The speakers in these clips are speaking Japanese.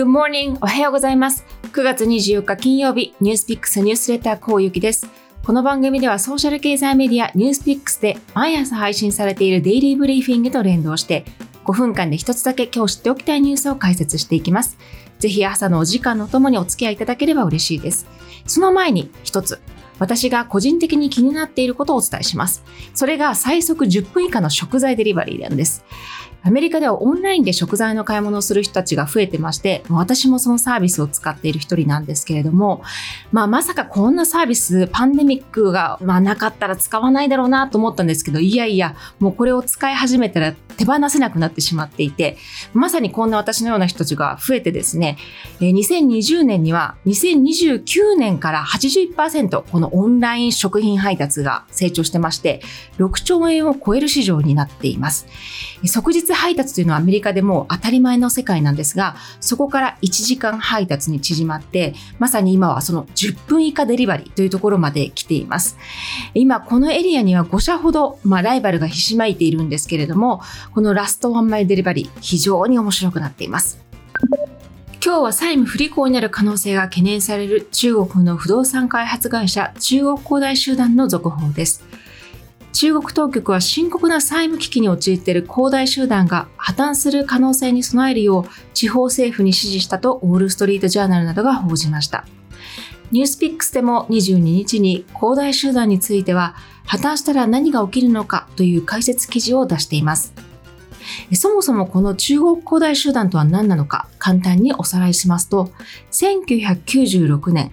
Good morning! おはようございます。9月24日金曜日、ニュースピックスニュースレターこうゆきです。この番組ではソーシャル経済メディアニュースピックスで毎朝配信されているデイリーブリーフィングと連動して5分間で一つだけ今日知っておきたいニュースを解説していきます。ぜひ朝のお時間のともにお付き合いいただければ嬉しいです。その前に一つ、私が個人的に気になっていることをお伝えします。それが最速10分以下の食材デリバリーなんです。アメリカではオンラインで食材の買い物をする人たちが増えてまして、私もそのサービスを使っている一人なんですけれども、まあまさかこんなサービス、パンデミックが、まあ、なかったら使わないだろうなと思ったんですけど、いやいや、もうこれを使い始めたら手放せなくなってしまっていて、まさにこんな私のような人たちが増えてですね、2020年には2029年から81%このオンライン食品配達が成長してまして、6兆円を超える市場になっています。即日配達というのはアメリカでも当たり前の世界なんですが、そこから1時間配達に縮まって、まさに今はその10分以下デリバリーというところまで来ています。今、このエリアには5社ほど、まあ、ライバルがひしまいているんですけれども、このラストワンマイデリバリー、非常に面白くなっています。今日は債務不履行になる可能性が懸念される中国の不動産開発会社中国恒大集団の続報です。中国当局は深刻な債務危機に陥っている恒大集団が破綻する可能性に備えるよう地方政府に指示したとウォール・ストリート・ジャーナルなどが報じました。ニュースピックスでも22日に恒大集団については破綻したら何が起きるのかという解説記事を出しています。そもそもこの中国恒大集団とは何なのか簡単におさらいしますと、1996年、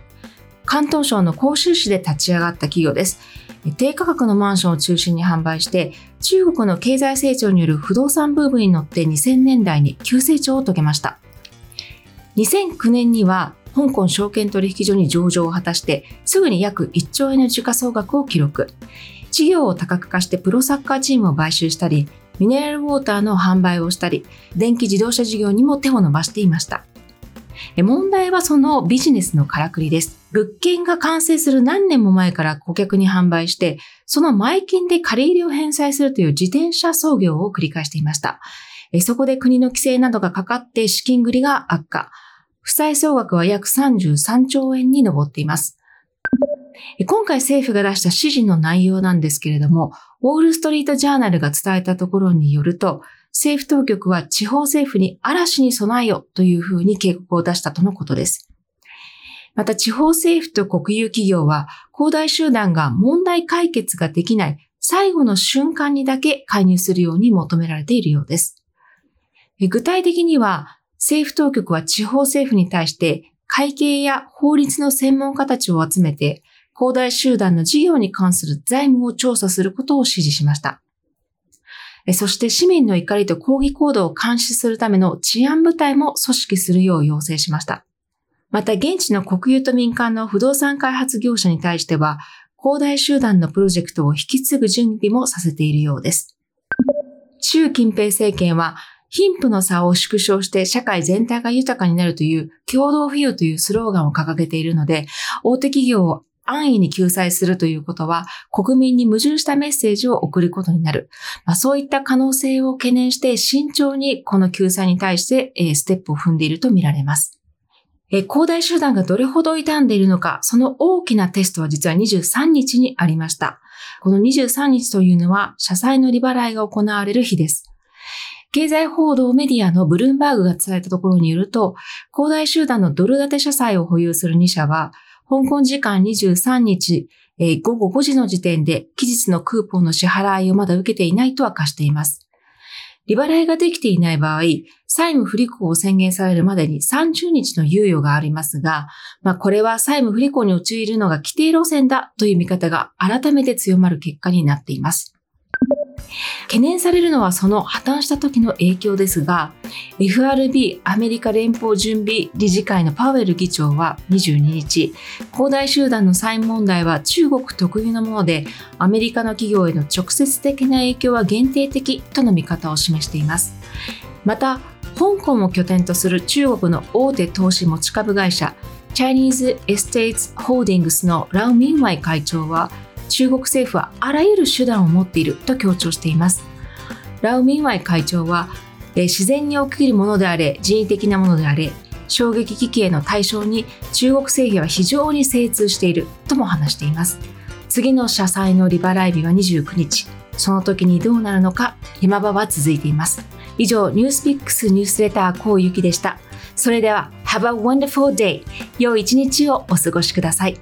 関東省の広州市で立ち上がった企業です。低価格のマンションを中心に販売して、中国の経済成長による不動産ブームに乗って2000年代に急成長を遂げました。2009年には香港証券取引所に上場を果たして、すぐに約1兆円の時価総額を記録。事業を多角化してプロサッカーチームを買収したり、ミネラルウォーターの販売をしたり、電気自動車事業にも手を伸ばしていました。問題はそのビジネスのからくりです。物件が完成する何年も前から顧客に販売して、その前金で借り入れを返済するという自転車操業を繰り返していました。そこで国の規制などがかかって資金繰りが悪化。負債総額は約33兆円に上っています。今回政府が出した指示の内容なんですけれども、ウォールストリートジャーナルが伝えたところによると、政府当局は地方政府に嵐に備えよというふうに警告を出したとのことです。また地方政府と国有企業は、恒大集団が問題解決ができない最後の瞬間にだけ介入するように求められているようです。具体的には、政府当局は地方政府に対して会計や法律の専門家たちを集めて、恒大集団の事業に関する財務を調査することを指示しました。そして市民の怒りと抗議行動を監視するための治安部隊も組織するよう要請しました。また現地の国有と民間の不動産開発業者に対しては、恒大集団のプロジェクトを引き継ぐ準備もさせているようです。習近平政権は、貧富の差を縮小して社会全体が豊かになるという共同富裕というスローガンを掲げているので、大手企業を安易に救済するということは、国民に矛盾したメッセージを送ることになる。まあ、そういった可能性を懸念して慎重にこの救済に対して、えステップを踏んでいるとみられます。え恒大集団がどれほど傷んでいるのか、その大きなテストは実は23日にありました。この23日というのは、社債の利払いが行われる日です。経済報道メディアのブルームバーグが伝えたところによると、恒大集団のドル建て社債を保有する2社は、香港時間23日、えー、午後5時の時点で期日のクーポンの支払いをまだ受けていないと明かしています。利払いができていない場合、債務不履行を宣言されるまでに30日の猶予がありますが、まあ、これは債務不履行に陥るのが規定路線だという見方が改めて強まる結果になっています。懸念されるのはその破綻した時の影響ですが、FRB アメリカ連邦準備理事会のパウエル議長は22日、恒大集団の債務問題は中国特有のもので、アメリカの企業への直接的な影響は限定的との見方を示しています。また、香港を拠点とする中国の大手投資持ち株会社、チャイニーズ・エステイツ・ホールディングスのラウ・ミンワイ会長は、中国政府はあらゆる手段を持っていると強調しています。ラウ・ミンワイ会長は、自然に起きるものであれ、人為的なものであれ、衝撃危機への対象に中国製品は非常に精通しているとも話しています。次の社債の利払い日は29日。その時にどうなるのか、山場は続いています。以上、ニュースピックスニュースレターこうゆきでした。それでは、Have a wonderful day! 良い一日をお過ごしください。